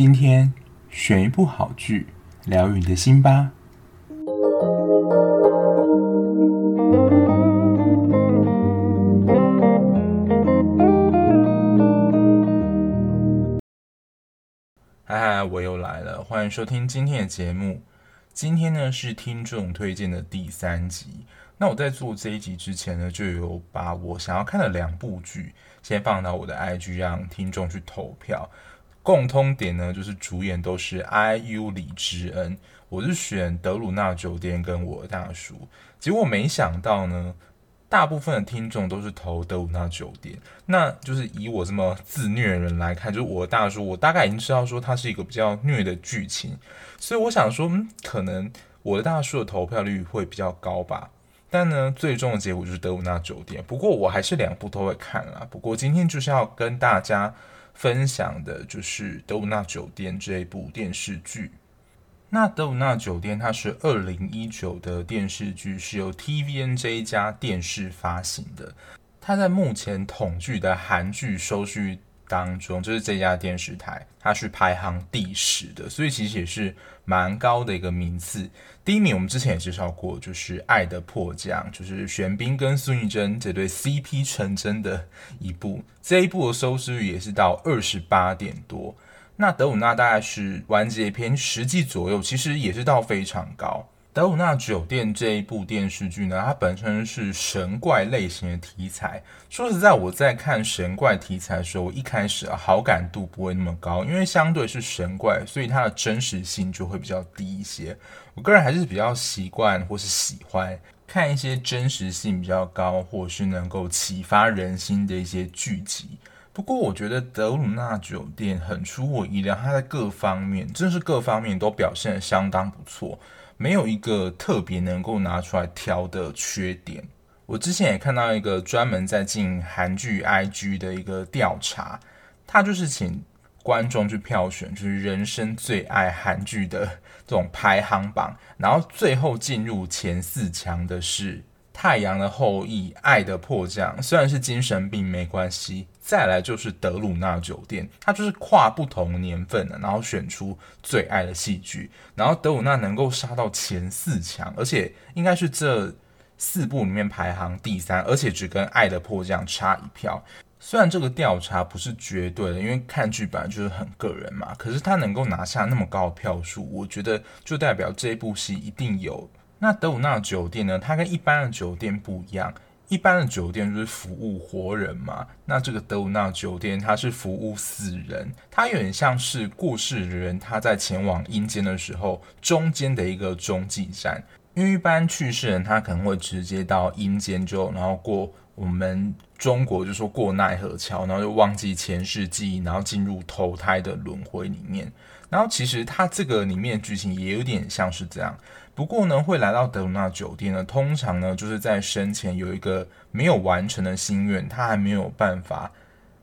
今天选一部好剧，疗愈你的心吧。嗨嗨，我又来了，欢迎收听今天的节目。今天呢是听众推荐的第三集。那我在做这一集之前呢，就有把我想要看的两部剧先放到我的 IG，让听众去投票。共通点呢，就是主演都是 IU 李知恩。我是选德鲁纳酒店跟我的大叔。结果没想到呢，大部分的听众都是投德鲁纳酒店。那就是以我这么自虐的人来看，就是我的大叔，我大概已经知道说它是一个比较虐的剧情，所以我想说，嗯，可能我的大叔的投票率会比较高吧。但呢，最终的结果就是德鲁纳酒店。不过我还是两部都会看啦。不过今天就是要跟大家分享的，就是德鲁纳酒店这一部电视剧。那德鲁纳酒店它是二零一九的电视剧，是由 TVN 这一家电视发行的。它在目前统计的韩剧收视当中，就是这家电视台，它是排行第十的，所以其实也是蛮高的一个名次。第一名我们之前也介绍过，就是《爱的迫降》，就是玄彬跟孙艺珍这对 CP 成真的一部，这一部的收视率也是到二十八点多。那德鲁纳大概是完结篇十季左右，其实也是到非常高。德鲁纳酒店这一部电视剧呢，它本身是神怪类型的题材。说实在，我在看神怪题材的时候，我一开始啊好感度不会那么高，因为相对是神怪，所以它的真实性就会比较低一些。我个人还是比较习惯或是喜欢看一些真实性比较高，或是能够启发人心的一些剧集。不过，我觉得德鲁纳酒店很出我意料，它在各方面，真是各方面都表现得相当不错，没有一个特别能够拿出来挑的缺点。我之前也看到一个专门在进韩剧 IG 的一个调查，他就是请观众去票选，就是人生最爱韩剧的这种排行榜，然后最后进入前四强的是。太阳的后裔、爱的迫降，虽然是精神病没关系。再来就是德鲁纳酒店，它就是跨不同年份的，然后选出最爱的戏剧，然后德鲁纳能够杀到前四强，而且应该是这四部里面排行第三，而且只跟爱的迫降差一票。虽然这个调查不是绝对的，因为看剧本来就是很个人嘛，可是他能够拿下那么高的票数，我觉得就代表这一部戏一定有。那德鲁纳酒店呢？它跟一般的酒店不一样，一般的酒店就是服务活人嘛。那这个德鲁纳酒店它是服务死人，它有点像是过世的人他在前往阴间的时候中间的一个中继站。因为一般去世人他可能会直接到阴间之后，然后过我们中国就说过奈何桥，然后就忘记前世记忆，然后进入投胎的轮回里面。然后其实它这个里面剧情也有点像是这样。不过呢，会来到德鲁纳酒店呢，通常呢就是在生前有一个没有完成的心愿，他还没有办法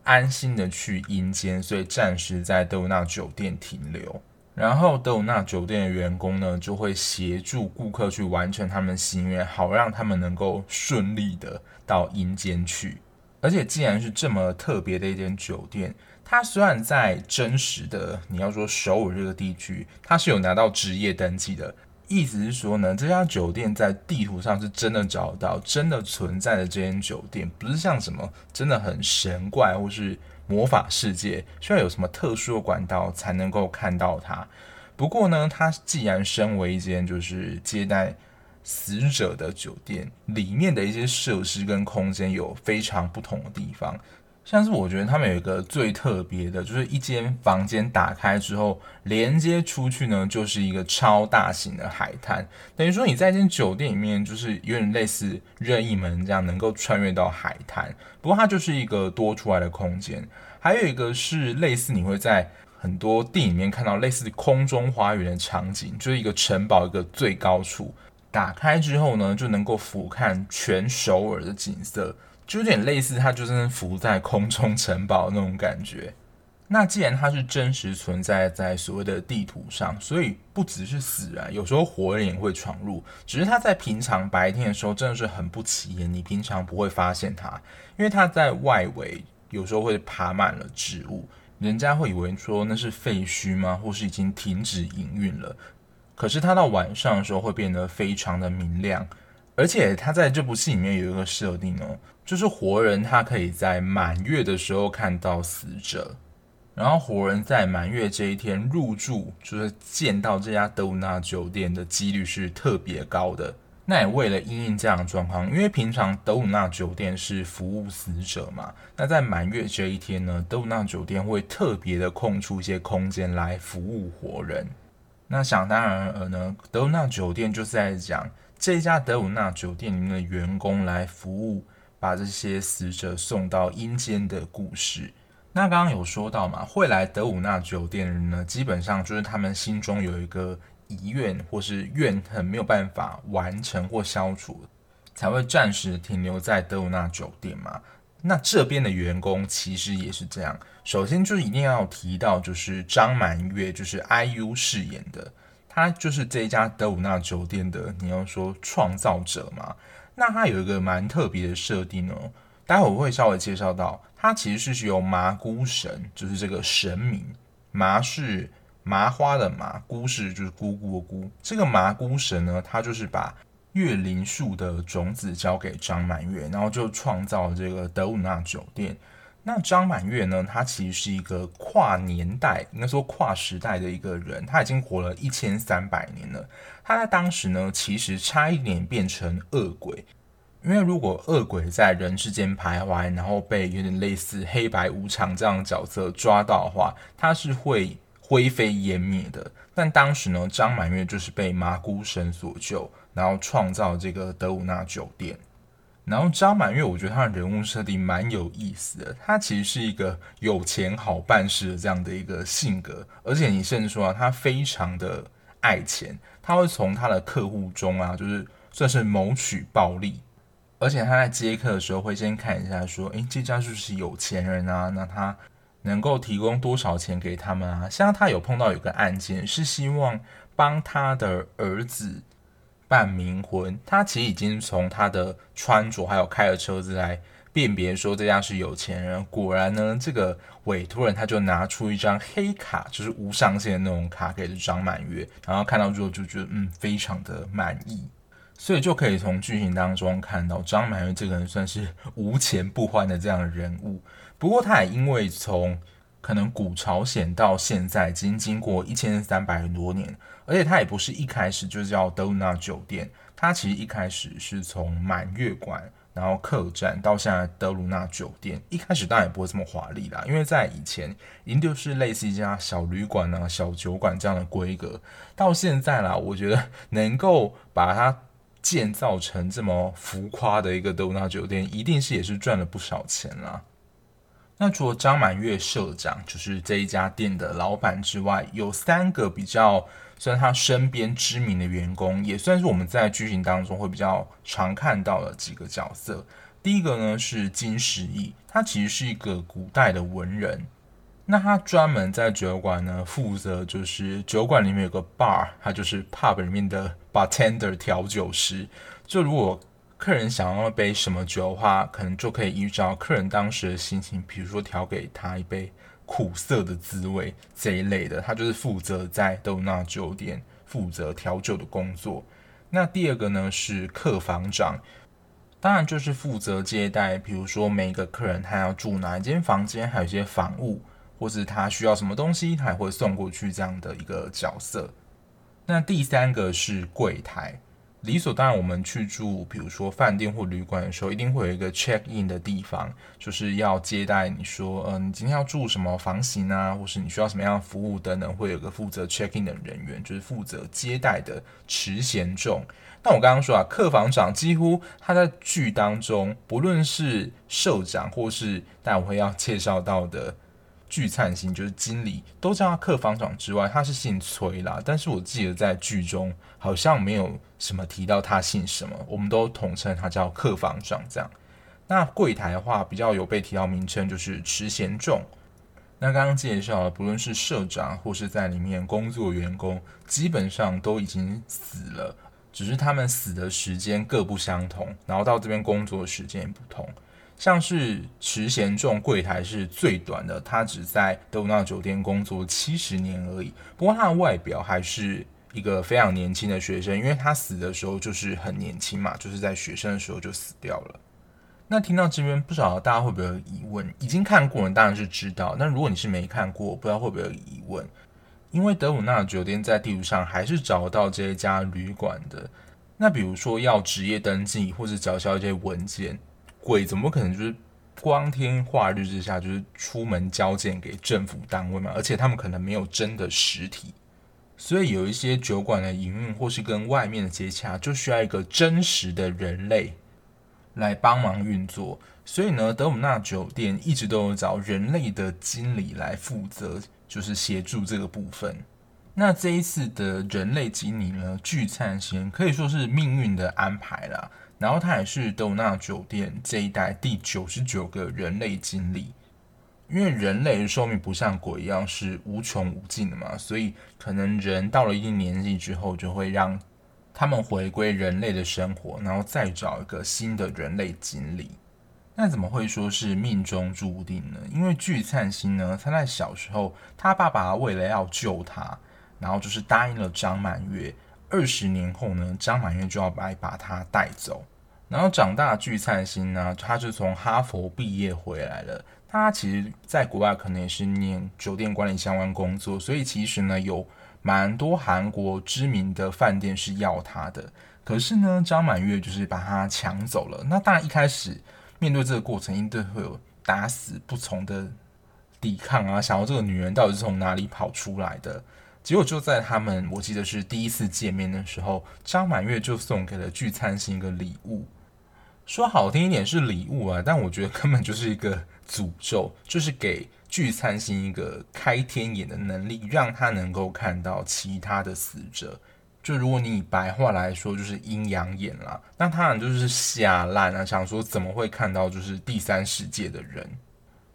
安心的去阴间，所以暂时在德鲁纳酒店停留。然后德鲁纳酒店的员工呢就会协助顾客去完成他们心愿，好让他们能够顺利的到阴间去。而且既然是这么特别的一间酒店，它虽然在真实的你要说首尔这个地区，它是有拿到职业登记的。意思是说呢，这家酒店在地图上是真的找到、真的存在的这间酒店，不是像什么真的很神怪或是魔法世界，需要有什么特殊的管道才能够看到它。不过呢，它既然身为一间就是接待死者的酒店，里面的一些设施跟空间有非常不同的地方。像是我觉得他们有一个最特别的，就是一间房间打开之后，连接出去呢，就是一个超大型的海滩。等于说你在一间酒店里面，就是有点类似任意门这样，能够穿越到海滩。不过它就是一个多出来的空间。还有一个是类似你会在很多电影里面看到类似空中花园的场景，就是一个城堡一个最高处，打开之后呢，就能够俯瞰全首尔的景色。就有点类似，它就是浮在空中城堡那种感觉。那既然它是真实存在在所谓的地图上，所以不只是死人，有时候活人也会闯入。只是它在平常白天的时候真的是很不起眼，你平常不会发现它，因为它在外围有时候会爬满了植物。人家会以为说那是废墟吗？或是已经停止营运了？可是它到晚上的时候会变得非常的明亮，而且它在这部戏里面有一个设定哦，就是活人他可以在满月的时候看到死者，然后活人在满月这一天入住，就是见到这家德鲁纳酒店的几率是特别高的。那也为了应应这样的状况，因为平常德鲁纳酒店是服务死者嘛，那在满月这一天呢，德鲁纳酒店会特别的空出一些空间来服务活人。那想当然而呢，德鲁纳酒店就是在讲这家德鲁纳酒店里面的员工来服务，把这些死者送到阴间的故事。那刚刚有说到嘛，会来德鲁纳酒店的人呢，基本上就是他们心中有一个遗愿或是怨恨没有办法完成或消除，才会暂时停留在德鲁纳酒店嘛。那这边的员工其实也是这样。首先就一定要提到，就是张满月，就是 IU 饰演的，他就是这一家德鲁纳酒店的，你要说创造者嘛。那它有一个蛮特别的设定哦，待会我会稍微介绍到，它其实是由麻姑神，就是这个神明，麻是麻花的麻，姑是就是姑姑的姑，这个麻姑神呢，它就是把。月灵树的种子交给张满月，然后就创造了这个德鲁纳酒店。那张满月呢？他其实是一个跨年代，应该说跨时代的一个人。他已经活了一千三百年了。他在当时呢，其实差一点变成恶鬼，因为如果恶鬼在人世间徘徊，然后被有点类似黑白无常这样的角色抓到的话，他是会灰飞烟灭的。但当时呢，张满月就是被麻姑神所救。然后创造这个德鲁纳酒店，然后张满月，我觉得他的人物设定蛮有意思的。他其实是一个有钱好办事的这样的一个性格，而且你甚至说啊，他非常的爱钱，他会从他的客户中啊，就是算是谋取暴利。而且他在接客的时候会先看一下，说，诶，这家是不是有钱人啊？那他能够提供多少钱给他们啊？像他有碰到有个案件，是希望帮他的儿子。办冥婚，他其实已经从他的穿着还有开的车子来辨别说这家是有钱人。果然呢，这个委托人他就拿出一张黑卡，就是无上限的那种卡给了张满月，然后看到之后就觉得嗯，非常的满意，所以就可以从剧情当中看到张满月这个人算是无钱不欢的这样的人物。不过他也因为从可能古朝鲜到现在已经经过一千三百多年。而且它也不是一开始就叫德鲁纳酒店，它其实一开始是从满月馆，然后客栈到现在德鲁纳酒店。一开始当然也不会这么华丽啦，因为在以前已经就是类似一家小旅馆啊、小酒馆这样的规格。到现在啦，我觉得能够把它建造成这么浮夸的一个德鲁纳酒店，一定是也是赚了不少钱啦。那除了张满月社长，就是这一家店的老板之外，有三个比较。算他身边知名的员工，也算是我们在剧情当中会比较常看到的几个角色。第一个呢是金时义，他其实是一个古代的文人。那他专门在酒馆呢负责，就是酒馆里面有个 bar，他就是 pub 里面的 bartender 调酒师。就如果客人想要一杯什么酒的话，可能就可以依照客人当时的心情，比如说调给他一杯。苦涩的滋味这一类的，他就是负责在豆纳酒店负责调酒的工作。那第二个呢是客房长，当然就是负责接待，比如说每一个客人他要住哪一间房间，还有一些房务，或是他需要什么东西，他也会送过去这样的一个角色。那第三个是柜台。理所当然，我们去住，比如说饭店或旅馆的时候，一定会有一个 check in 的地方，就是要接待你说，嗯、呃，你今天要住什么房型啊，或是你需要什么样服务等等，会有个负责 check in 的人员，就是负责接待的持衔重。那我刚刚说啊，客房长几乎他在剧当中，不论是社长或是待会要介绍到的。聚灿星就是经理，都叫他客房长之外，他是姓崔啦。但是我记得在剧中好像没有什么提到他姓什么，我们都统称他叫客房长这样。那柜台的话，比较有被提到名称就是持衔重。那刚刚介绍了，不论是社长或是在里面工作员工，基本上都已经死了，只是他们死的时间各不相同，然后到这边工作的时间也不同。像是池贤仲柜台是最短的，他只在德鲁纳酒店工作七十年而已。不过他的外表还是一个非常年轻的学生，因为他死的时候就是很年轻嘛，就是在学生的时候就死掉了。那听到这边，不知道大家会不会有疑问？已经看过的当然是知道，但如果你是没看过，不知道会不会有疑问？因为德鲁纳酒店在地图上还是找到这一家旅馆的。那比如说要职业登记或者缴交一些文件。鬼怎么可能就是光天化日之下就是出门交件给政府单位嘛？而且他们可能没有真的实体，所以有一些酒馆的营运或是跟外面的接洽，就需要一个真实的人类来帮忙运作。所以呢，德鲁纳酒店一直都有找人类的经理来负责，就是协助这个部分。那这一次的人类经理呢，具灿贤可以说是命运的安排啦。然后他也是德鲁纳酒店这一代第九十九个人类经理，因为人类的寿命不像鬼一样是无穷无尽的嘛，所以可能人到了一定年纪之后，就会让他们回归人类的生活，然后再找一个新的人类经理。那怎么会说是命中注定呢？因为具灿星呢，他在小时候，他爸爸为了要救他，然后就是答应了张满月。二十年后呢，张满月就要来把他带走。然后长大的具灿星呢，他就从哈佛毕业回来了。他其实在国外可能也是念酒店管理相关工作，所以其实呢，有蛮多韩国知名的饭店是要他的。可是呢，张满月就是把他抢走了。那当然一开始面对这个过程，一定会有打死不从的抵抗啊，想要这个女人到底是从哪里跑出来的。结果就在他们，我记得是第一次见面的时候，张满月就送给了聚餐星一个礼物。说好听一点是礼物啊，但我觉得根本就是一个诅咒，就是给聚餐星一个开天眼的能力，让他能够看到其他的死者。就如果你以白话来说，就是阴阳眼啦。那他俩就是瞎烂啊，想说怎么会看到就是第三世界的人？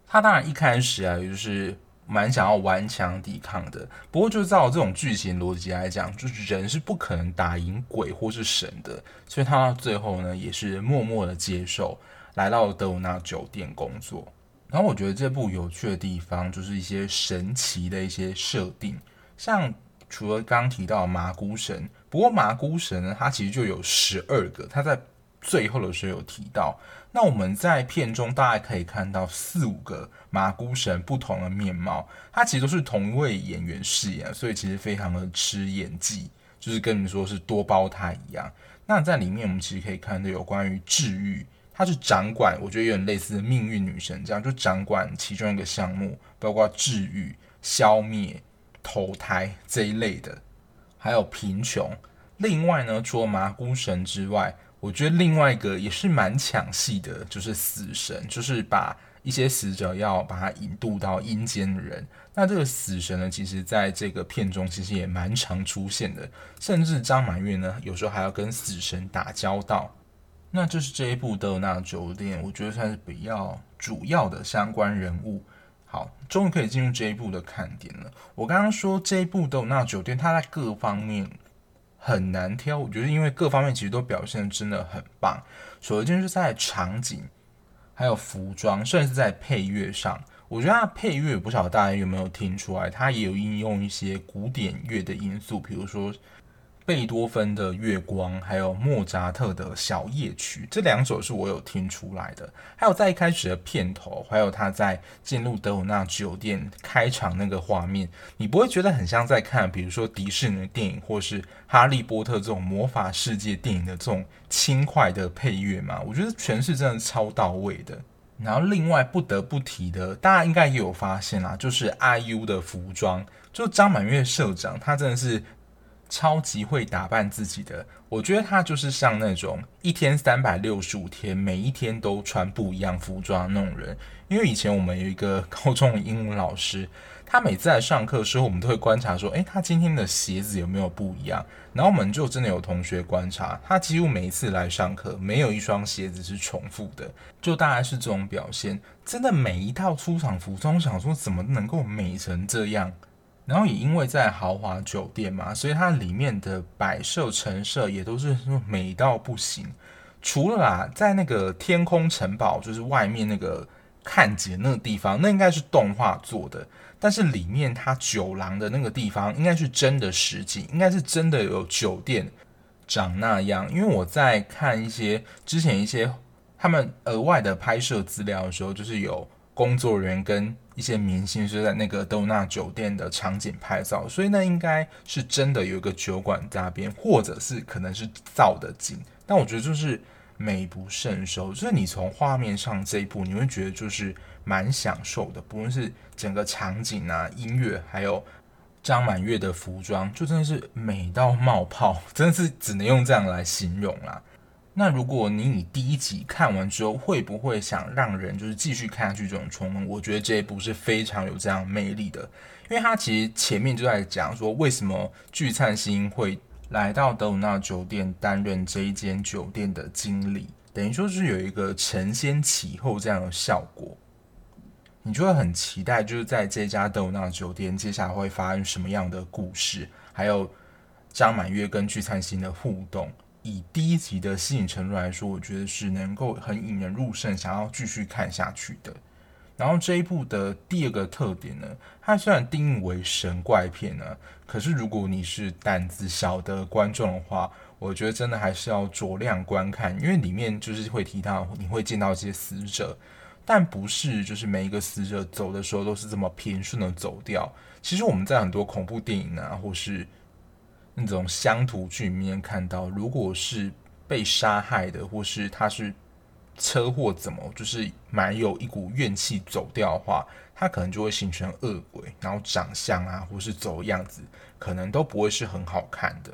他当然一开始啊，也就是。蛮想要顽强抵抗的，不过就照这种剧情逻辑来讲，就是人是不可能打赢鬼或是神的，所以他最后呢，也是默默的接受，来到德鲁纳酒店工作。然后我觉得这部有趣的地方，就是一些神奇的一些设定，像除了刚提到麻姑神，不过麻姑神呢，它其实就有十二个，它在最后的时候有提到。那我们在片中大概可以看到四五个麻姑神不同的面貌，它其实都是同一位演员饰演，所以其实非常的吃演技，就是跟你说是多胞胎一样。那在里面我们其实可以看到有关于治愈，它是掌管，我觉得有点类似命运女神这样，就掌管其中一个项目，包括治愈、消灭、投胎这一类的，还有贫穷。另外呢，除了麻姑神之外，我觉得另外一个也是蛮抢戏的，就是死神，就是把一些死者要把他引渡到阴间的人。那这个死神呢，其实在这个片中其实也蛮常出现的，甚至张满月呢，有时候还要跟死神打交道。那这是这一部德鲁纳酒店，我觉得算是比较主要的相关人物。好，终于可以进入这一部的看点了。我刚刚说这一部德鲁纳酒店，它在各方面。很难挑，我觉得因为各方面其实都表现得真的很棒。首先是在场景，还有服装，甚至是在配乐上，我觉得它配乐不晓得大家有没有听出来，它也有应用一些古典乐的因素，比如说。贝多芬的《月光》，还有莫扎特的小夜曲，这两首是我有听出来的。还有在一开始的片头，还有他在进入德鲁纳酒店开场那个画面，你不会觉得很像在看，比如说迪士尼电影或是《哈利波特》这种魔法世界电影的这种轻快的配乐吗？我觉得诠释真的超到位的。然后另外不得不提的，大家应该也有发现啦，就是 IU 的服装，就张满月社长，他真的是。超级会打扮自己的，我觉得他就是像那种一天三百六十五天，每一天都穿不一样服装那种人。因为以前我们有一个高中的英文老师，他每次来上课的时候，我们都会观察说，诶，他今天的鞋子有没有不一样？然后我们就真的有同学观察，他几乎每一次来上课，没有一双鞋子是重复的，就大概是这种表现。真的每一套出场服装，想说怎么能够美成这样？然后也因为在豪华酒店嘛，所以它里面的摆设陈设也都是美到不行。除了啦，在那个天空城堡，就是外面那个看景那个地方，那应该是动画做的。但是里面它酒廊的那个地方，应该是真的实景，应该是真的有酒店长那样。因为我在看一些之前一些他们额外的拍摄资料的时候，就是有工作人员跟一些明星是在那个德鲁纳酒店的场景拍照，所以那应该是真的有一个酒馆在那边，或者是可能是造的景。但我觉得就是。美不胜收，就是你从画面上这一部，你会觉得就是蛮享受的，不论是整个场景啊、音乐，还有张满月的服装，就真的是美到冒泡，真的是只能用这样来形容啦。那如果你以第一集看完之后，会不会想让人就是继续看下去这种冲动？我觉得这一部是非常有这样魅力的，因为它其实前面就在讲说为什么聚灿星会。来到德鲁纳酒店担任这一间酒店的经理，等于说是有一个承先启后这样的效果，你就会很期待，就是在这家德鲁纳酒店接下来会发生什么样的故事，还有张满月跟聚灿星的互动。以第一集的吸引程度来说，我觉得是能够很引人入胜，想要继续看下去的。然后这一部的第二个特点呢，它虽然定义为神怪片呢，可是如果你是胆子小的观众的话，我觉得真的还是要酌量观看，因为里面就是会提到你会见到一些死者，但不是就是每一个死者走的时候都是这么平顺的走掉。其实我们在很多恐怖电影啊，或是那种乡土剧里面看到，如果是被杀害的，或是他是。车祸怎么就是蛮有一股怨气走掉的话，他可能就会形成恶鬼，然后长相啊，或是走样子，可能都不会是很好看的。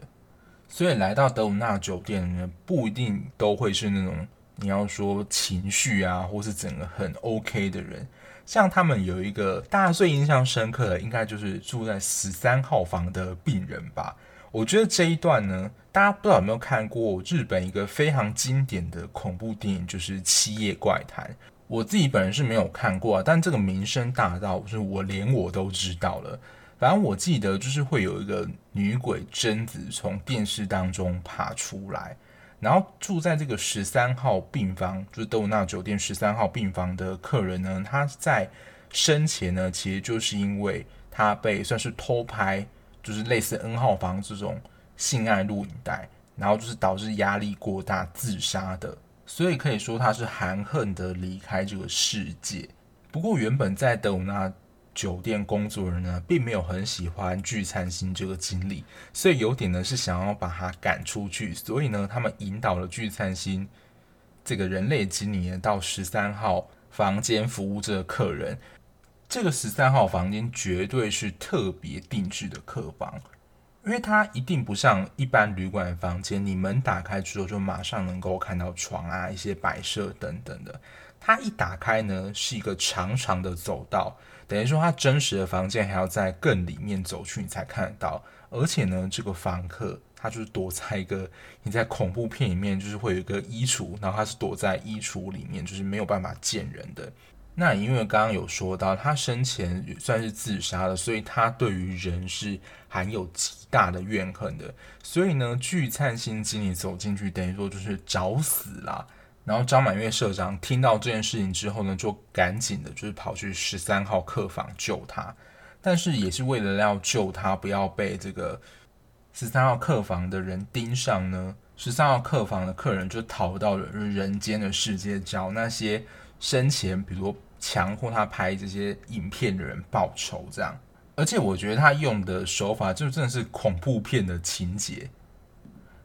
所以来到德鲁纳酒店呢，不一定都会是那种你要说情绪啊，或是整个很 OK 的人。像他们有一个大家最印象深刻的，应该就是住在十三号房的病人吧。我觉得这一段呢，大家不知道有没有看过日本一个非常经典的恐怖电影，就是《七夜怪谈》。我自己本人是没有看过啊，但这个名声大到就是我连我都知道了。反正我记得就是会有一个女鬼贞子从电视当中爬出来，然后住在这个十三号病房，就是德鲁纳酒店十三号病房的客人呢，他在生前呢，其实就是因为他被算是偷拍。就是类似 N 号房这种性爱录影带，然后就是导致压力过大自杀的，所以可以说他是含恨的离开这个世界。不过原本在德鲁纳酒店工作人呢，并没有很喜欢聚餐星这个经理，所以有点呢是想要把他赶出去。所以呢，他们引导了聚餐星这个人类经理到十三号房间服务这个客人。这个十三号房间绝对是特别定制的客房，因为它一定不像一般旅馆房间，你门打开之后就马上能够看到床啊、一些摆设等等的。它一打开呢，是一个长长的走道，等于说它真实的房间还要在更里面走去你才看得到。而且呢，这个房客他就是躲在一个你在恐怖片里面就是会有一个衣橱，然后他是躲在衣橱里面，就是没有办法见人的。那因为刚刚有说到，他生前也算是自杀的，所以他对于人是含有极大的怨恨的。所以呢，聚灿星经理走进去，等于说就是找死啦。然后张满月社长听到这件事情之后呢，就赶紧的就是跑去十三号客房救他。但是也是为了要救他，不要被这个十三号客房的人盯上呢，十三号客房的客人就逃到了人间的世界，找那些生前，比如。强迫他拍这些影片的人报仇，这样，而且我觉得他用的手法就真的是恐怖片的情节。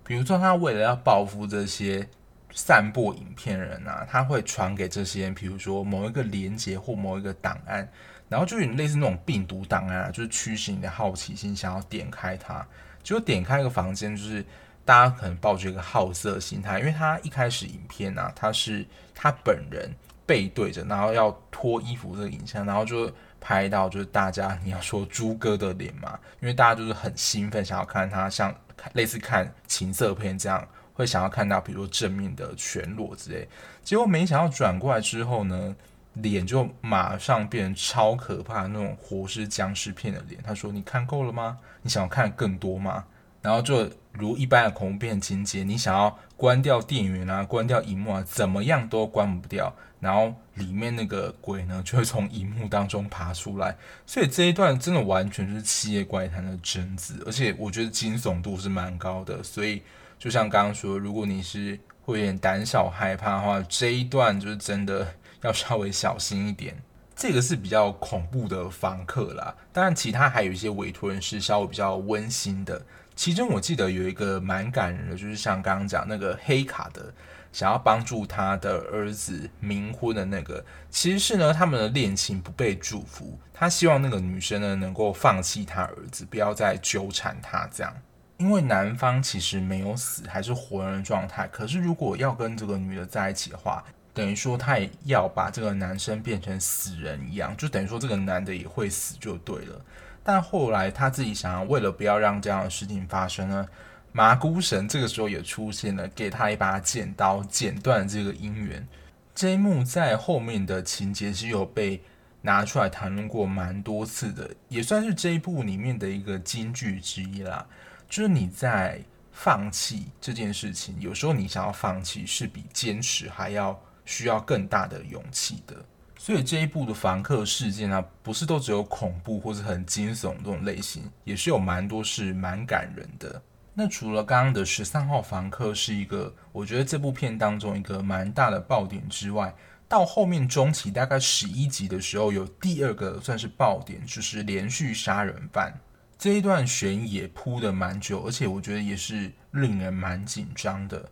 比如说，他为了要报复这些散播影片人啊，他会传给这些，比如说某一个连接或某一个档案，然后就有类似那种病毒档案啊，就是驱使你的好奇心，想要点开它。结果点开一个房间，就是大家可能抱着一个好色心态，因为他一开始影片啊，他是他本人。背对着，然后要脱衣服这个影像，然后就拍到就是大家你要说猪哥的脸嘛，因为大家就是很兴奋，想要看他像类似看情色片这样，会想要看到比如正面的全裸之类。结果没想到转过来之后呢，脸就马上变成超可怕那种活尸僵尸片的脸。他说：“你看够了吗？你想要看更多吗？”然后就如一般的恐怖片情节，你想要关掉电源啊，关掉荧幕啊，怎么样都关不掉。然后里面那个鬼呢，就会从荧幕当中爬出来。所以这一段真的完全就是《七夜怪谈》的真子，而且我觉得惊悚度是蛮高的。所以就像刚刚说，如果你是会有点胆小害怕的话，这一段就是真的要稍微小心一点。这个是比较恐怖的房客啦，当然其他还有一些委托人是稍微比较温馨的。其中我记得有一个蛮感人的，就是像刚刚讲那个黑卡的，想要帮助他的儿子冥婚的那个，其实是呢他们的恋情不被祝福，他希望那个女生呢能够放弃他儿子，不要再纠缠他这样，因为男方其实没有死，还是活人的状态，可是如果要跟这个女的在一起的话，等于说他也要把这个男生变成死人一样，就等于说这个男的也会死就对了。但后来他自己想要，为了不要让这样的事情发生呢，麻姑神这个时候也出现了，给他一把剪刀，剪断这个姻缘。这一幕在后面的情节是有被拿出来谈论过蛮多次的，也算是这一部里面的一个金句之一啦。就是你在放弃这件事情，有时候你想要放弃是比坚持还要需要更大的勇气的。所以这一部的房客事件啊，不是都只有恐怖或者很惊悚这种类型，也是有蛮多是蛮感人的。那除了刚刚的十三号房客是一个，我觉得这部片当中一个蛮大的爆点之外，到后面中期大概十一集的时候，有第二个算是爆点，就是连续杀人犯这一段悬疑也铺得蛮久，而且我觉得也是令人蛮紧张的。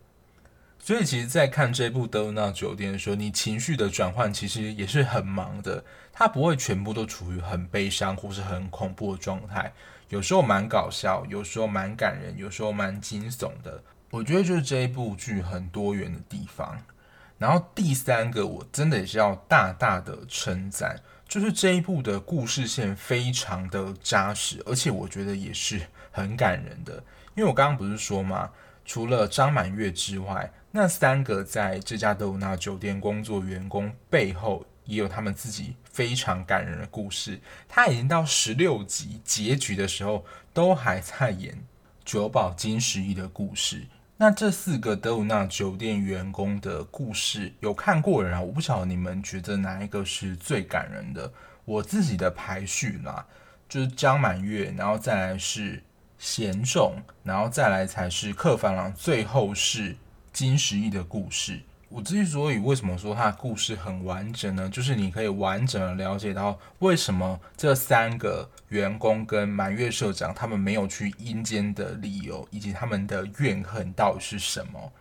所以，其实，在看这部《德鲁纳酒店》的时候，你情绪的转换其实也是很忙的。它不会全部都处于很悲伤或是很恐怖的状态，有时候蛮搞笑，有时候蛮感人，有时候蛮惊悚的。我觉得就是这一部剧很多元的地方。然后第三个，我真的也是要大大的称赞，就是这一部的故事线非常的扎实，而且我觉得也是很感人的。因为我刚刚不是说吗？除了张满月之外，那三个在这家德鲁纳酒店工作员工背后也有他们自己非常感人的故事。他已经到十六集结局的时候，都还在演九保金时一的故事。那这四个德鲁纳酒店员工的故事，有看过人啊？我不晓得你们觉得哪一个是最感人的？我自己的排序啦，就是江满月，然后再来是。贤重，然后再来才是客房郎，最后是金时一的故事。我之所以为什么说他的故事很完整呢？就是你可以完整的了解到为什么这三个员工跟满月社长他们没有去阴间的理由，以及他们的怨恨到底是什么。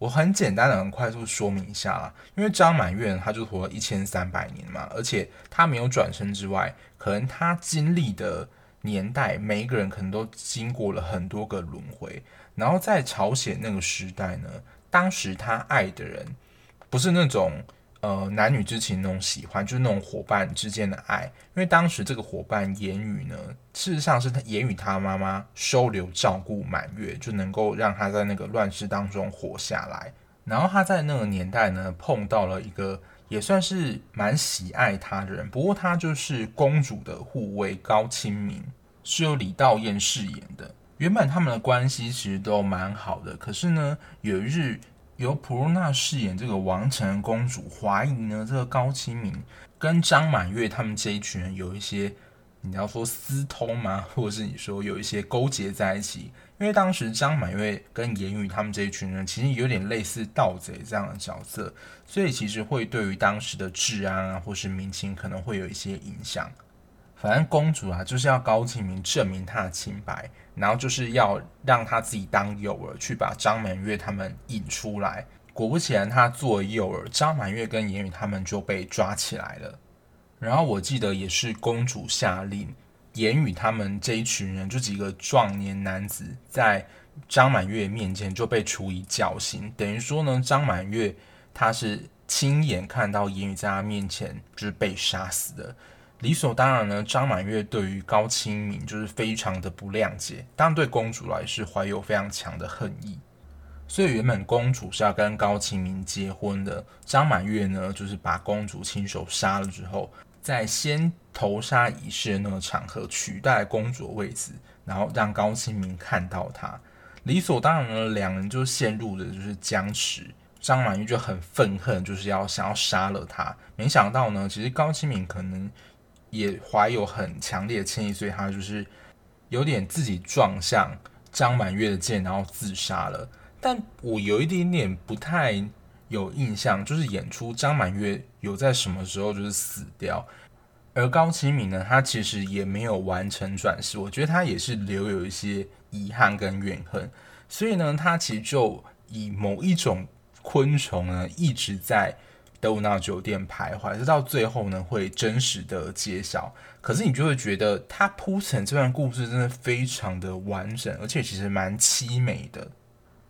我很简单的、很快速说明一下啦，因为张满月他就活了一千三百年嘛，而且他没有转生之外，可能他经历的。年代，每一个人可能都经过了很多个轮回，然后在朝鲜那个时代呢，当时他爱的人不是那种呃男女之情那种喜欢，就是那种伙伴之间的爱。因为当时这个伙伴言语呢，事实上是他言语他妈妈收留照顾满月，就能够让他在那个乱世当中活下来。然后他在那个年代呢，碰到了一个也算是蛮喜爱他的人，不过他就是公主的护卫高清明，是由李道彦饰演的。原本他们的关系其实都蛮好的，可是呢，有一日由普鲁娜饰演这个王城公主怀疑呢，这个高清明跟张满月他们这一群人有一些。你要说私通吗？或者是你说有一些勾结在一起？因为当时张满月跟言语他们这一群人其实有点类似盗贼这样的角色，所以其实会对于当时的治安啊，或是民情可能会有一些影响。反正公主啊，就是要高清明证明他的清白，然后就是要让他自己当诱饵，去把张满月他们引出来。果不其然，他做诱饵，张满月跟言语他们就被抓起来了。然后我记得也是公主下令，言语他们这一群人，就几个壮年男子，在张满月面前就被处以绞刑。等于说呢，张满月他是亲眼看到言语在他面前就是被杀死的。理所当然呢，张满月对于高清明就是非常的不谅解，当然对公主来是怀有非常强的恨意。所以原本公主是要跟高清明结婚的，张满月呢就是把公主亲手杀了之后。在先头杀仪式的那个场合取代公主的位置，然后让高清明看到她，理所当然呢两人就陷入的就是僵持。张满月就很愤恨，就是要想要杀了他。没想到呢，其实高清明可能也怀有很强烈的歉意，所以他就是有点自己撞向张满月的剑，然后自杀了。但我有一点点不太有印象，就是演出张满月有在什么时候就是死掉，而高清明呢，他其实也没有完成转世，我觉得他也是留有一些遗憾跟怨恨，所以呢，他其实就以某一种。昆虫呢一直在德鲁纳酒店徘徊，直到最后呢会真实的揭晓。可是你就会觉得他铺陈这段故事真的非常的完整，而且其实蛮凄美的。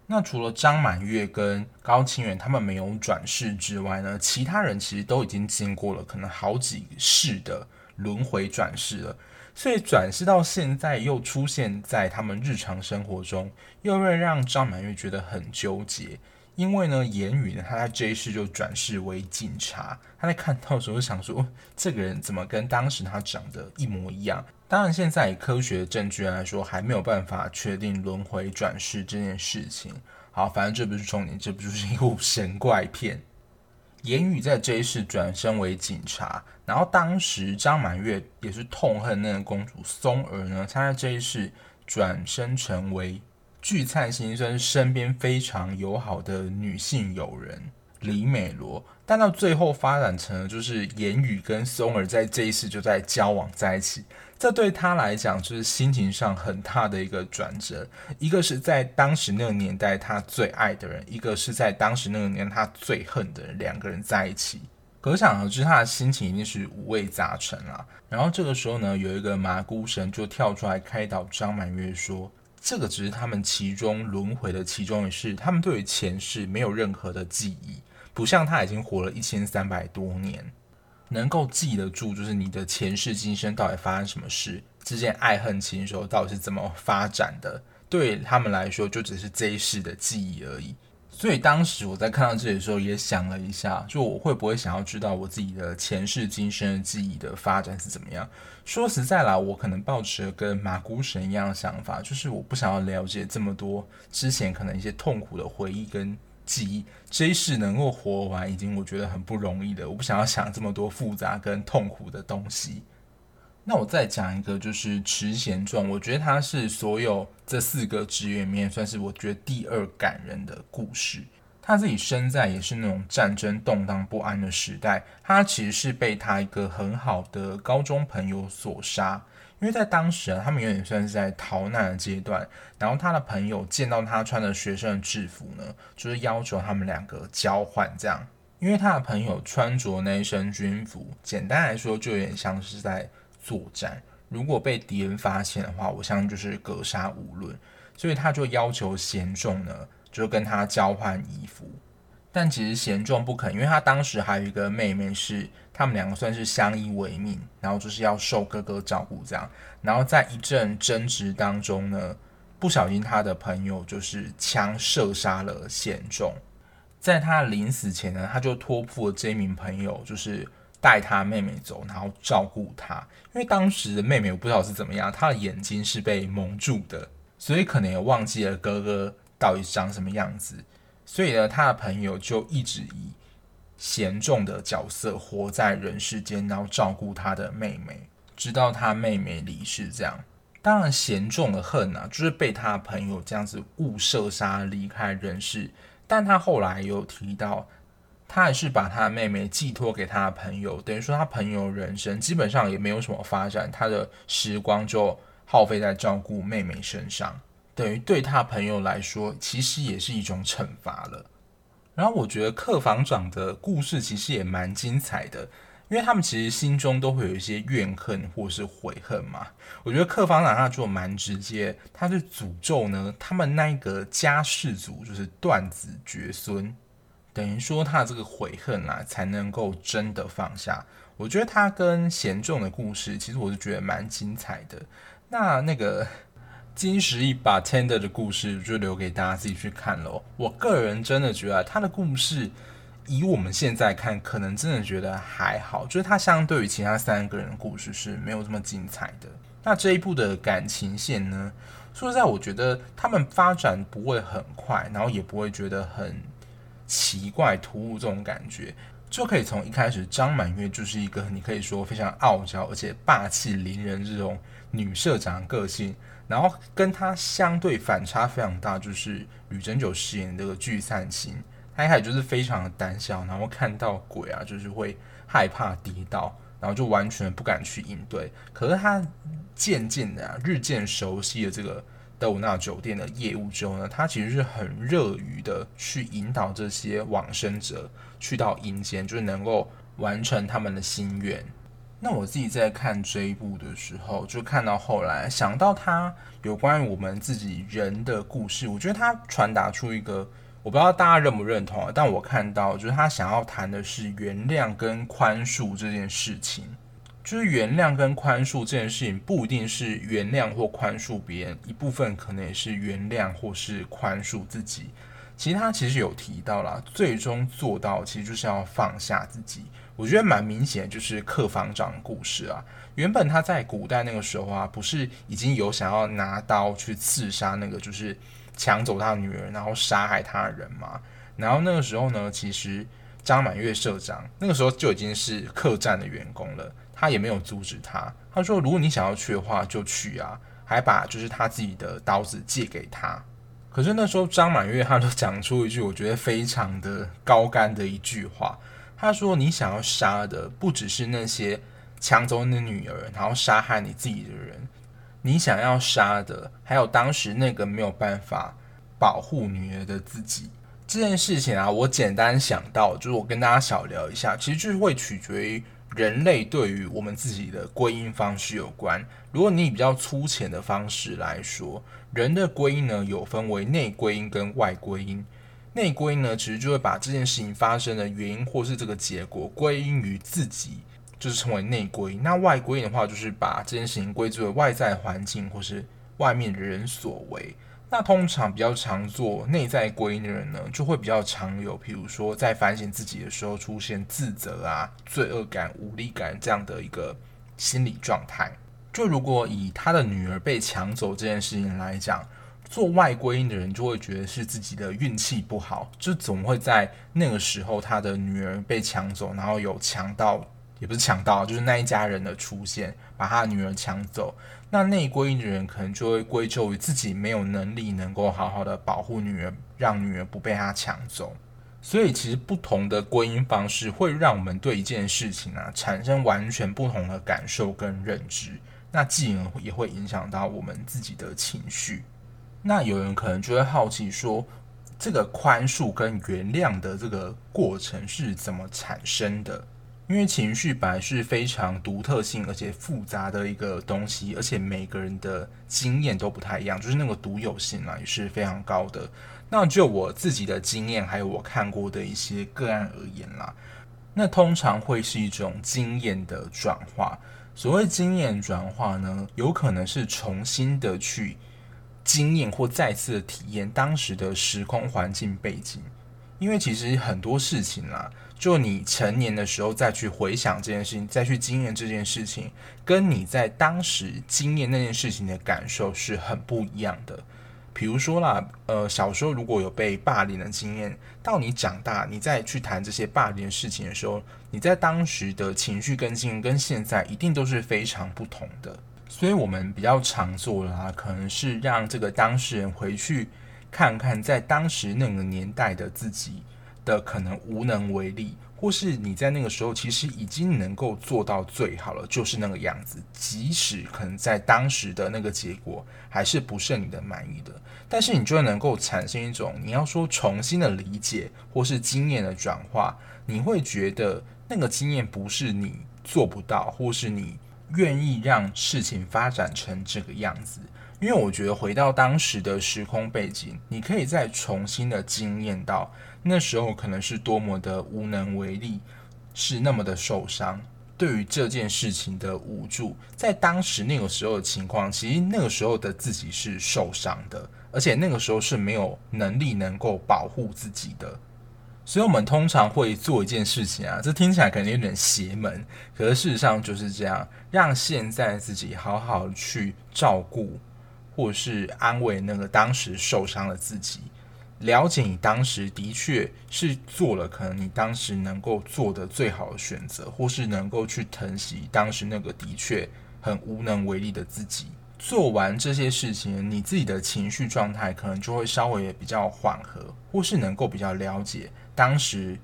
那除了张满月跟高清远他们没有转世之外呢，其他人其实都已经经过了可能好几世的轮回转世了，所以转世到现在又出现在他们日常生活中，又会让张满月觉得很纠结。因为呢，言语呢，他在这一世就转世为警察。他在看到的时候想说，这个人怎么跟当时他长得一模一样？当然，现在以科学证据来说，还没有办法确定轮回转世这件事情。好，反正这不是重点，这不就是一部 神怪片？言语在这一世转生为警察，然后当时张满月也是痛恨那个公主松儿呢，他在这一世转生成为。聚灿心声，身边非常友好的女性友人李美罗，但到最后发展成了就是言语跟松儿在这一世就在交往在一起，这对他来讲就是心情上很大的一个转折。一个是在当时那个年代他最爱的人，一个是在当时那个年代他最恨的人，两个人在一起，可想而知他的心情一定是五味杂陈啦。然后这个时候呢，有一个麻姑神就跳出来开导张满月说。这个只是他们其中轮回的其中一世，他们对于前世没有任何的记忆，不像他已经活了一千三百多年，能够记得住，就是你的前世今生到底发生什么事，之间爱恨情仇到底是怎么发展的，对他们来说就只是这一世的记忆而已。所以当时我在看到这里的时候，也想了一下，就我会不会想要知道我自己的前世今生的记忆的发展是怎么样？说实在啦，我可能抱持了跟麻姑神一样的想法，就是我不想要了解这么多之前可能一些痛苦的回忆跟记忆。这一世能够活完，已经我觉得很不容易的，我不想要想这么多复杂跟痛苦的东西。那我再讲一个，就是池贤传，我觉得他是所有这四个职员里面，算是我觉得第二感人的故事。他自己生在也是那种战争动荡不安的时代，他其实是被他一个很好的高中朋友所杀。因为在当时啊，他们有点算是在逃难的阶段，然后他的朋友见到他穿的学生制服呢，就是要求他们两个交换这样。因为他的朋友穿着那一身军服，简单来说就有点像是在。作战，如果被敌人发现的话，我相信就是格杀勿论。所以他就要求贤仲呢，就跟他交换衣服。但其实贤仲不肯，因为他当时还有一个妹妹，是他们两个算是相依为命，然后就是要受哥哥照顾这样。然后在一阵争执当中呢，不小心他的朋友就是枪射杀了贤仲。在他临死前呢，他就托付了这名朋友，就是。带他妹妹走，然后照顾他，因为当时的妹妹我不知道是怎么样，她的眼睛是被蒙住的，所以可能也忘记了哥哥到底长什么样子。所以呢，他的朋友就一直以贤仲的角色活在人世间，然后照顾他的妹妹，直到他妹妹离世。这样，当然贤仲的恨啊，就是被他的朋友这样子误射杀离开人世。但他后来有提到。他还是把他的妹妹寄托给他的朋友，等于说他朋友人生基本上也没有什么发展，他的时光就耗费在照顾妹妹身上，等于对他朋友来说，其实也是一种惩罚了。然后我觉得客房长的故事其实也蛮精彩的，因为他们其实心中都会有一些怨恨或是悔恨嘛。我觉得客房长他做蛮直接，他是诅咒呢，他们那一个家世族就是断子绝孙。等于说他的这个悔恨啊，才能够真的放下。我觉得他跟贤仲的故事，其实我是觉得蛮精彩的。那那个金石一把 Tender 的故事，就留给大家自己去看喽。我个人真的觉得他的故事以我们现在看，可能真的觉得还好，就是他相对于其他三个人的故事是没有这么精彩的。那这一部的感情线呢，说实在，我觉得他们发展不会很快，然后也不会觉得很奇怪突兀这种感觉，就可以从一开始张满月就是一个你可以说非常傲娇而且霸气凌人这种女社长个性，然后跟她相对反差非常大，就是吕珍九饰演的这个聚散心。他一开始就是非常的胆小，然后看到鬼啊，就是会害怕跌倒，然后就完全不敢去应对。可是他渐渐的啊，日渐熟悉了这个德鲁纳酒店的业务之后呢，他其实是很热于的去引导这些往生者去到阴间，就是能够完成他们的心愿。那我自己在看这一部的时候，就看到后来想到他有关于我们自己人的故事，我觉得他传达出一个。我不知道大家认不认同啊，但我看到就是他想要谈的是原谅跟宽恕这件事情，就是原谅跟宽恕这件事情不一定是原谅或宽恕别人，一部分可能也是原谅或是宽恕自己。其实他其实有提到啦，最终做到其实就是要放下自己。我觉得蛮明显，就是客房长故事啊。原本他在古代那个时候啊，不是已经有想要拿刀去刺杀那个就是。抢走他女儿，然后杀害他的人嘛。然后那个时候呢，其实张满月社长那个时候就已经是客栈的员工了，他也没有阻止他。他说：“如果你想要去的话，就去啊。”还把就是他自己的刀子借给他。可是那时候张满月他就讲出一句我觉得非常的高干的一句话，他说：“你想要杀的不只是那些抢走你的女儿，然后杀害你自己的人。”你想要杀的，还有当时那个没有办法保护女儿的自己这件事情啊，我简单想到，就是我跟大家小聊一下，其实就是会取决于人类对于我们自己的归因方式有关。如果你以比较粗浅的方式来说，人的归因呢，有分为内归因跟外归因。内归因呢，其实就会把这件事情发生的原因或是这个结果归因于自己。就是称为内归因，那外归因的话，就是把这件事情归罪为外在环境或是外面的人所为。那通常比较常做内在归因的人呢，就会比较常有，比如说在反省自己的时候出现自责啊、罪恶感、无力感这样的一个心理状态。就如果以他的女儿被抢走这件事情来讲，做外归因的人就会觉得是自己的运气不好，就总会在那个时候他的女儿被抢走，然后有强盗。也不是强盗，就是那一家人的出现，把他女儿抢走。那内归因的人可能就会归咎于自己没有能力能够好好的保护女儿，让女儿不被他抢走。所以其实不同的归因方式会让我们对一件事情啊产生完全不同的感受跟认知，那进而也会影响到我们自己的情绪。那有人可能就会好奇说，这个宽恕跟原谅的这个过程是怎么产生的？因为情绪本来是非常独特性而且复杂的一个东西，而且每个人的经验都不太一样，就是那个独有性啊也是非常高的。那就我自己的经验，还有我看过的一些个案而言啦，那通常会是一种经验的转化。所谓经验转化呢，有可能是重新的去经验或再次的体验当时的时空环境背景，因为其实很多事情啦。就你成年的时候再去回想这件事情，再去经验这件事情，跟你在当时经验那件事情的感受是很不一样的。比如说啦，呃，小时候如果有被霸凌的经验，到你长大，你再去谈这些霸凌的事情的时候，你在当时的情绪跟经验跟现在一定都是非常不同的。所以我们比较常做的啊，可能是让这个当事人回去看看，在当时那个年代的自己。的可能无能为力，或是你在那个时候其实已经能够做到最好了，就是那个样子。即使可能在当时的那个结果还是不是你的满意的，但是你就能够产生一种你要说重新的理解，或是经验的转化。你会觉得那个经验不是你做不到，或是你愿意让事情发展成这个样子。因为我觉得回到当时的时空背景，你可以再重新的经验到。那时候可能是多么的无能为力，是那么的受伤，对于这件事情的无助，在当时那个时候的情况，其实那个时候的自己是受伤的，而且那个时候是没有能力能够保护自己的。所以，我们通常会做一件事情啊，这听起来可能有点邪门，可是事实上就是这样，让现在自己好好去照顾，或是安慰那个当时受伤的自己，了解你当时的确是做了可能你当时能够做的最好的选择，或是能够去疼惜当时那个的确很无能为力的自己。做完这些事情，你自己的情绪状态可能就会稍微比较缓和，或是能够比较了解当时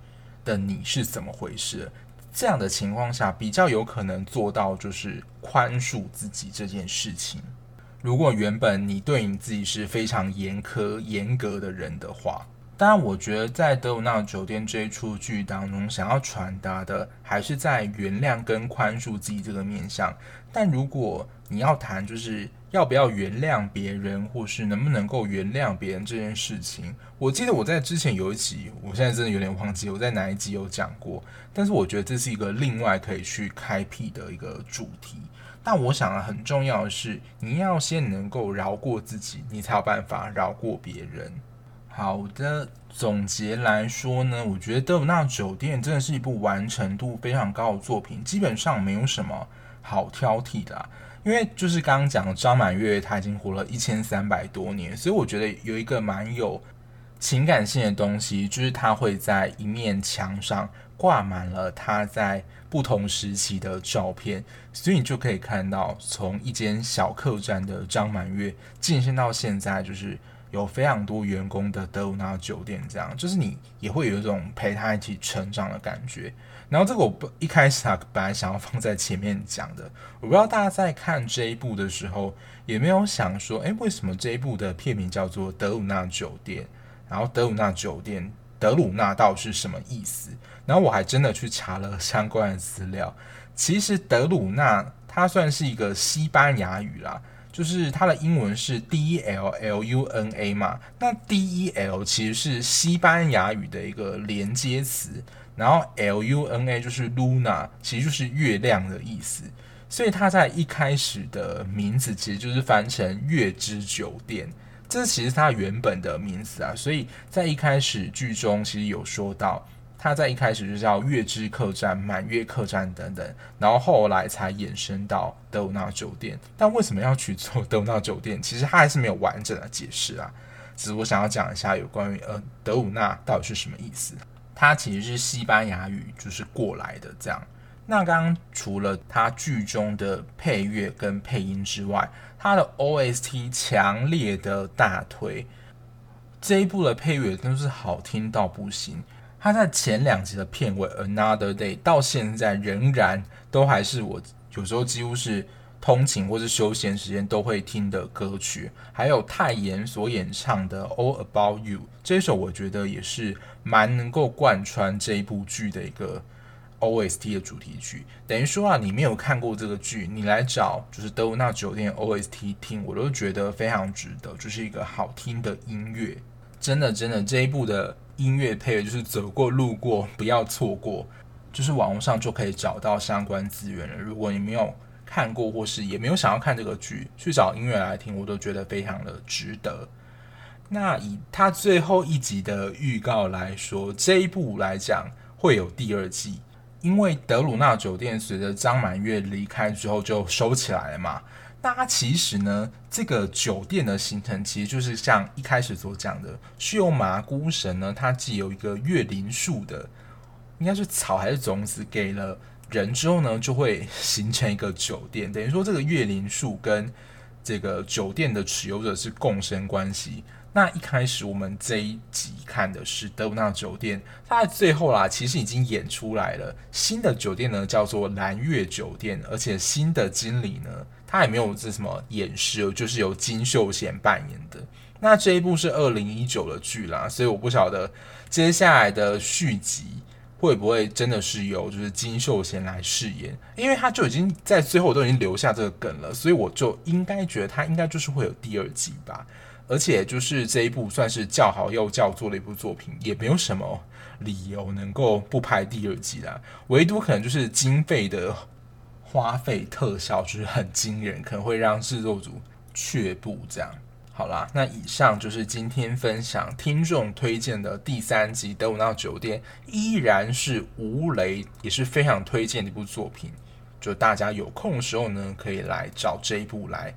的你是怎么回事。这样的情况下，比较有可能做到就是宽恕自己这件事情。如果原本你对你自己是非常严苛、严格的人的话，当然，我觉得在德鲁纳酒店这一出剧当中，想要传达的还是在原谅跟宽恕自己这个面向。但如果你要谈就是要不要原谅别人，或是能不能够原谅别人这件事情，我记得我在之前有一集，我现在真的有点忘记我在哪一集有讲过。但是我觉得这是一个另外可以去开辟的一个主题。但我想啊，很重要的是，你要先能够饶过自己，你才有办法饶过别人。好的，总结来说呢，我觉得《德鲁纳酒店》真的是一部完成度非常高的作品，基本上没有什么好挑剔的啊。因为就是刚刚讲的张满月，他已经活了一千三百多年，所以我觉得有一个蛮有情感性的东西，就是他会在一面墙上挂满了他在不同时期的照片，所以你就可以看到从一间小客栈的张满月晋升到现在，就是有非常多员工的德鲁纳酒店，这样就是你也会有一种陪他一起成长的感觉。然后这个我不一开始啊，本来想要放在前面讲的，我不知道大家在看这一部的时候，也没有想说，诶，为什么这一部的片名叫做《德鲁纳酒店》？然后德鲁纳酒店，德鲁纳到底是什么意思？然后我还真的去查了相关的资料，其实德鲁纳它算是一个西班牙语啦，就是它的英文是 D L L U N A 嘛，那 D E L 其实是西班牙语的一个连接词。然后 L U N A 就是 Luna，其实就是月亮的意思，所以它在一开始的名字其实就是翻成月之酒店，这其实它原本的名字啊。所以在一开始剧中其实有说到，它在一开始就叫月之客栈、满月客栈等等，然后后来才衍生到德鲁纳酒店。但为什么要取做德鲁纳酒店？其实它还是没有完整的解释啊。只是我想要讲一下有关于呃德鲁纳到底是什么意思。它其实是西班牙语，就是过来的这样。那刚刚除了它剧中的配乐跟配音之外，它的 OST 强烈的大推，这一部的配乐都是好听到不行。它在前两集的片尾 Another Day 到现在仍然都还是我有时候几乎是。通勤或是休闲时间都会听的歌曲，还有泰妍所演唱的《All About You》这首，我觉得也是蛮能够贯穿这一部剧的一个 OST 的主题曲。等于说啊，你没有看过这个剧，你来找就是德鲁纳酒店 OST 听，我都觉得非常值得，就是一个好听的音乐。真的，真的，这一部的音乐配乐就是走过路过不要错过，就是网络上就可以找到相关资源了。如果你没有，看过或是也没有想要看这个剧，去找音乐来听，我都觉得非常的值得。那以他最后一集的预告来说，这一部来讲会有第二季，因为德鲁纳酒店随着张满月离开之后就收起来了嘛。那它其实呢，这个酒店的形成其实就是像一开始所讲的，是由麻姑神呢，它既有一个月灵树的，应该是草还是种子给了。人之后呢，就会形成一个酒店，等于说这个月灵树跟这个酒店的持有者是共生关系。那一开始我们这一集看的是德鲁纳酒店，它在最后啦，其实已经演出来了。新的酒店呢叫做蓝月酒店，而且新的经理呢，他也没有这什么掩饰，就是由金秀贤扮演的。那这一部是二零一九的剧啦，所以我不晓得接下来的续集。会不会真的是由就是金秀贤来饰演？因为他就已经在最后都已经留下这个梗了，所以我就应该觉得他应该就是会有第二季吧。而且就是这一部算是叫好又叫座的一部作品，也没有什么理由能够不拍第二季啦。唯独可能就是经费的花费特效就是很惊人，可能会让制作组却步这样。好啦，那以上就是今天分享听众推荐的第三集《德鲁纳酒店》，依然是无雷，也是非常推荐的一部作品。就大家有空的时候呢，可以来找这一部来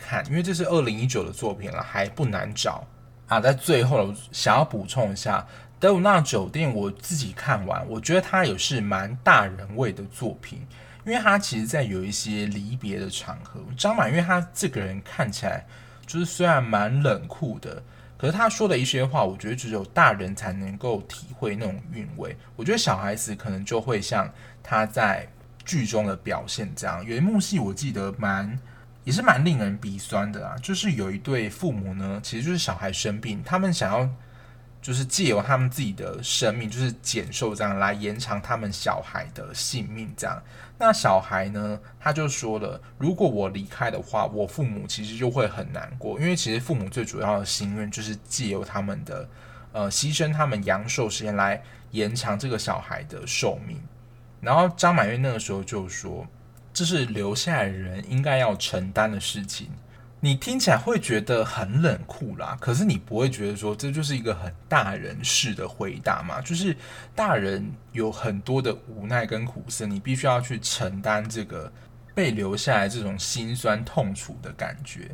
看，因为这是二零一九的作品了，还不难找啊。在最后，想要补充一下，《德鲁纳酒店》我自己看完，我觉得它也是蛮大人味的作品，因为它其实在有一些离别的场合，张满月他这个人看起来就是虽然蛮冷酷的，可是他说的一些话，我觉得只有大人才能够体会那种韵味。我觉得小孩子可能就会像他在。剧中的表现这样，有一幕戏我记得蛮也是蛮令人鼻酸的啊，就是有一对父母呢，其实就是小孩生病，他们想要就是借由他们自己的生命，就是减寿这样来延长他们小孩的性命这样。那小孩呢，他就说了，如果我离开的话，我父母其实就会很难过，因为其实父母最主要的心愿就是借由他们的呃牺牲他们阳寿时间来延长这个小孩的寿命。然后张满月那个时候就说：“这是留下来的人应该要承担的事情。”你听起来会觉得很冷酷啦，可是你不会觉得说这就是一个很大人式的回答嘛？就是大人有很多的无奈跟苦涩，你必须要去承担这个被留下来这种心酸痛楚的感觉。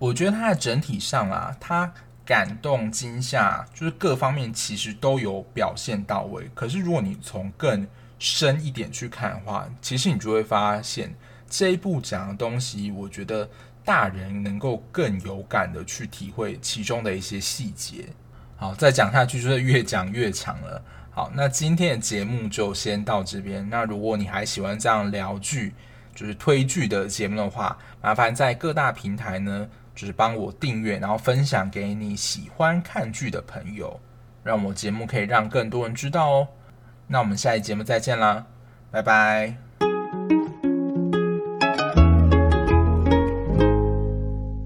我觉得他在整体上啊，他感动、惊吓，就是各方面其实都有表现到位。可是如果你从更深一点去看的话，其实你就会发现这一部讲的东西，我觉得大人能够更有感的去体会其中的一些细节。好，再讲下去就是越讲越长了。好，那今天的节目就先到这边。那如果你还喜欢这样聊剧，就是推剧的节目的话，麻烦在各大平台呢，就是帮我订阅，然后分享给你喜欢看剧的朋友，让我节目可以让更多人知道哦。那我们下一节目再见啦拜拜。